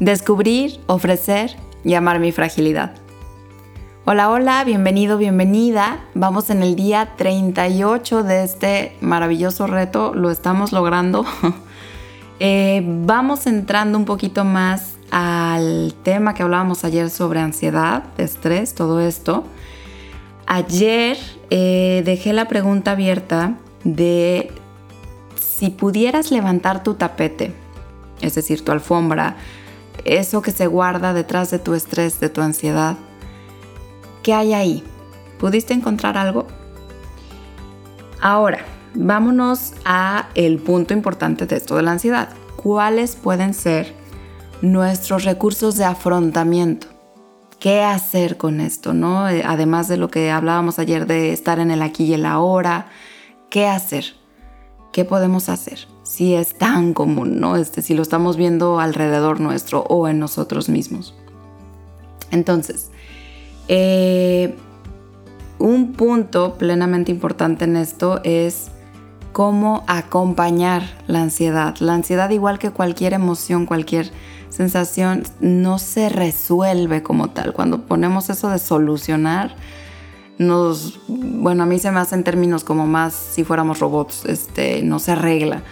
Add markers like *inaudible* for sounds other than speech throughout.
Descubrir, ofrecer y amar mi fragilidad. Hola, hola, bienvenido, bienvenida. Vamos en el día 38 de este maravilloso reto, lo estamos logrando. *laughs* Eh, vamos entrando un poquito más al tema que hablábamos ayer sobre ansiedad, estrés, todo esto. Ayer eh, dejé la pregunta abierta de si pudieras levantar tu tapete, es decir, tu alfombra, eso que se guarda detrás de tu estrés, de tu ansiedad. ¿Qué hay ahí? ¿Pudiste encontrar algo? Ahora, vámonos a el punto importante de esto de la ansiedad. ¿Cuáles pueden ser nuestros recursos de afrontamiento? ¿Qué hacer con esto, no? Eh, además de lo que hablábamos ayer de estar en el aquí y el ahora, ¿qué hacer? ¿Qué podemos hacer? si es tan común, ¿no? Este, si lo estamos viendo alrededor nuestro o en nosotros mismos. Entonces, eh, un punto plenamente importante en esto es cómo acompañar la ansiedad. La ansiedad, igual que cualquier emoción, cualquier sensación, no se resuelve como tal. Cuando ponemos eso de solucionar, nos, bueno, a mí se me hace en términos como más si fuéramos robots, este, no se arregla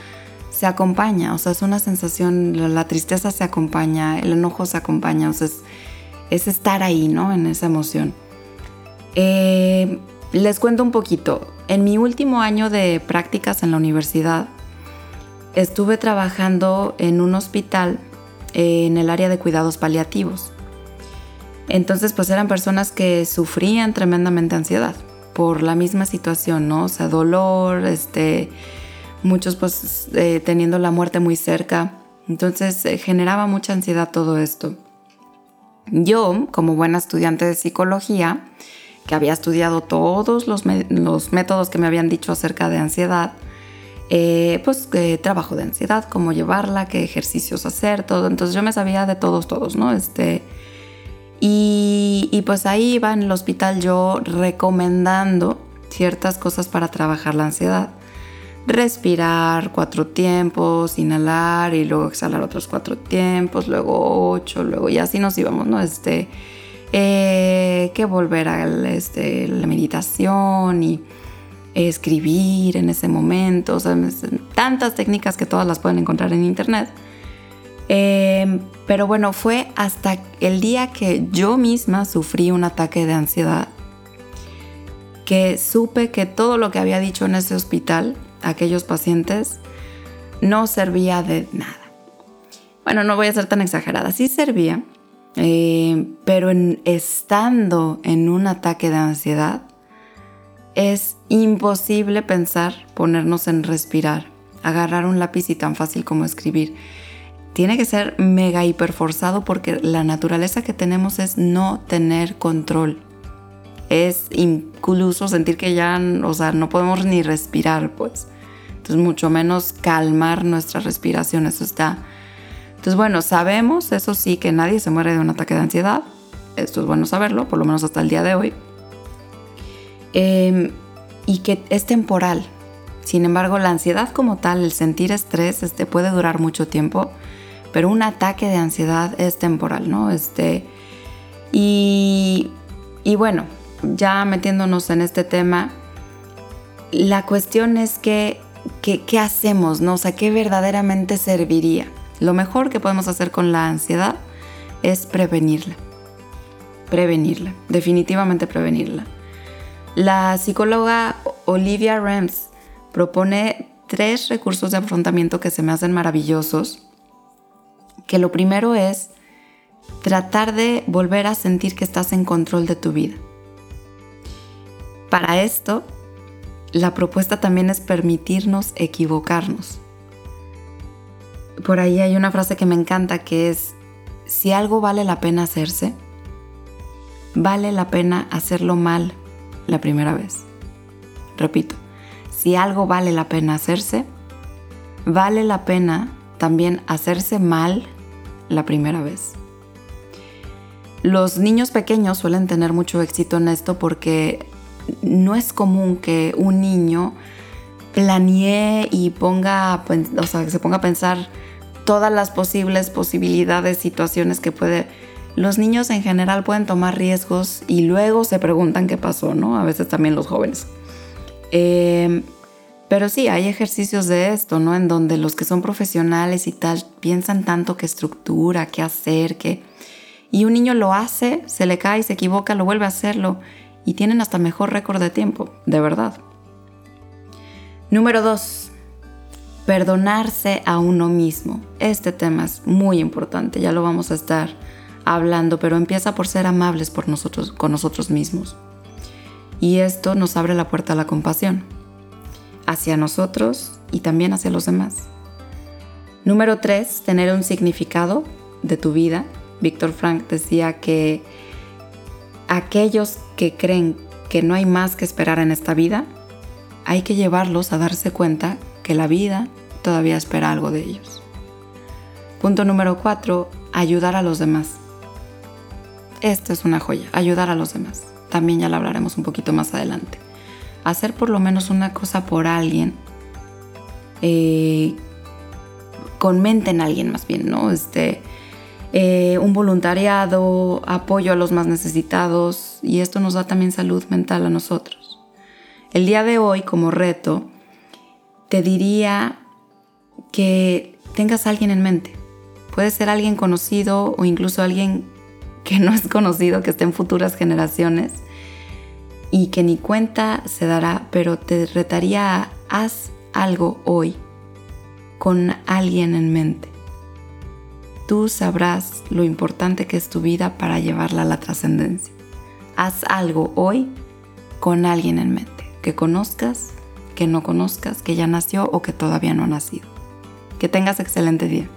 se acompaña, o sea, es una sensación, la, tristeza se acompaña, el enojo se acompaña, o sea, es, estar ahí, ¿no? En esa emoción. Eh, les cuento un poquito. En mi último año de prácticas en la universidad, estuve trabajando en un hospital en el área de cuidados paliativos. Entonces, pues eran personas que sufrían tremendamente ansiedad por la misma situación, ¿no? O sea, dolor, este, muchos pues eh, teniendo la muerte muy cerca. Entonces eh, generaba mucha ansiedad todo esto. Yo, como buena estudiante de psicología, que había estudiado todos los, métodos que me habían dicho acerca de ansiedad, eh, pues trabajo de ansiedad, cómo llevarla, qué ejercicios hacer, todo. Entonces yo me sabía de todos, todos, ¿no? Este, y, pues ahí iba en el hospital yo recomendando ciertas cosas para trabajar la ansiedad respirar cuatro tiempos, inhalar y luego exhalar otros cuatro tiempos, luego ocho, luego y así nos íbamos, ¿no? Este, eh, que volver a este, la meditación y escribir en ese momento, tantas técnicas que todas las pueden encontrar en internet. Em, pero bueno, fue hasta el día que yo misma sufrí un ataque de ansiedad que supe que todo lo que había dicho en ese hospital aquellos pacientes no servía de nada. Bueno, no voy a ser tan exagerada, sí servía, eh, pero estando en un ataque de ansiedad, es imposible pensar ponernos en respirar, agarrar un lápiz y tan fácil como escribir. Tiene que ser mega hiperforzado porque la naturaleza que tenemos es no tener control. Es incluso sentir que ya, o sea, no podemos ni respirar, pues. Entonces, mucho menos calmar nuestra respiración, eso está. Entonces, bueno, sabemos, eso sí, que nadie se muere de un ataque de ansiedad. Esto es bueno saberlo, por lo menos hasta el día de hoy. Em, y que es temporal. Sin embargo, la ansiedad como tal, el sentir estrés, este, puede durar mucho tiempo, pero un ataque de ansiedad es temporal, ¿no? Este, y, y bueno, ya metiéndonos en este tema, la cuestión es que ¿qué, hacemos? ¿no? O sea, ¿qué verdaderamente serviría? Lo mejor que podemos hacer con la ansiedad es prevenirla. Prevenirla, definitivamente prevenirla. La psicóloga Olivia Rems propone tres recursos de afrontamiento que se me hacen maravillosos. Que lo primero es tratar de volver a sentir que estás en control de tu vida. Para esto, la propuesta también es permitirnos equivocarnos. Por ahí hay una frase que me encanta que es, si algo vale la pena hacerse, vale la pena hacerlo mal la primera vez. Repito, si algo vale la pena hacerse, vale la pena también hacerse mal la primera vez. Los niños pequeños suelen tener mucho éxito en esto porque no es común que un niño planee y ponga, o sea, que se ponga a pensar todas las posibles posibilidades, situaciones que puede... Los niños en general pueden tomar riesgos y luego se preguntan qué pasó, ¿no? A veces también los jóvenes. Em, pero sí, hay ejercicios de esto, ¿no? En donde los que son profesionales y tal piensan tanto qué estructura, qué hacer, qué... Y un niño lo hace, se le cae, se equivoca, lo vuelve a hacerlo y tienen hasta mejor récord de tiempo, de verdad. Número dos, perdonarse a uno mismo. Este tema es muy importante, ya lo vamos a estar hablando, pero empieza por ser amables por nosotros, con nosotros mismos. Y esto nos abre la puerta a la compasión, hacia nosotros y también hacia los demás. Número tres, tener un significado de tu vida. Víctor Frank decía que aquellos que creen que no hay más que esperar en esta vida, hay que llevarlos a darse cuenta que la vida todavía espera algo de ellos. Punto número cuatro, ayudar a los demás. Esto es una joya, ayudar a los demás. También ya lo hablaremos un poquito más adelante. Hacer por lo menos una cosa por alguien, eh, con mente en alguien más bien, ¿no? Este, eh, un voluntariado, apoyo a los más necesitados y esto nos da también salud mental a nosotros. El día de hoy, como reto, te diría que tengas a alguien en mente. Puede ser alguien conocido o incluso alguien que no es conocido, que esté en futuras generaciones y que ni cuenta se dará, pero te retaría a haz algo hoy con alguien en mente. Tú sabrás lo importante que es tu vida para llevarla a la trascendencia. Haz algo hoy con alguien en mente que conozcas, que no conozcas, que ya nació o que todavía no ha nacido. Que tengas excelente día.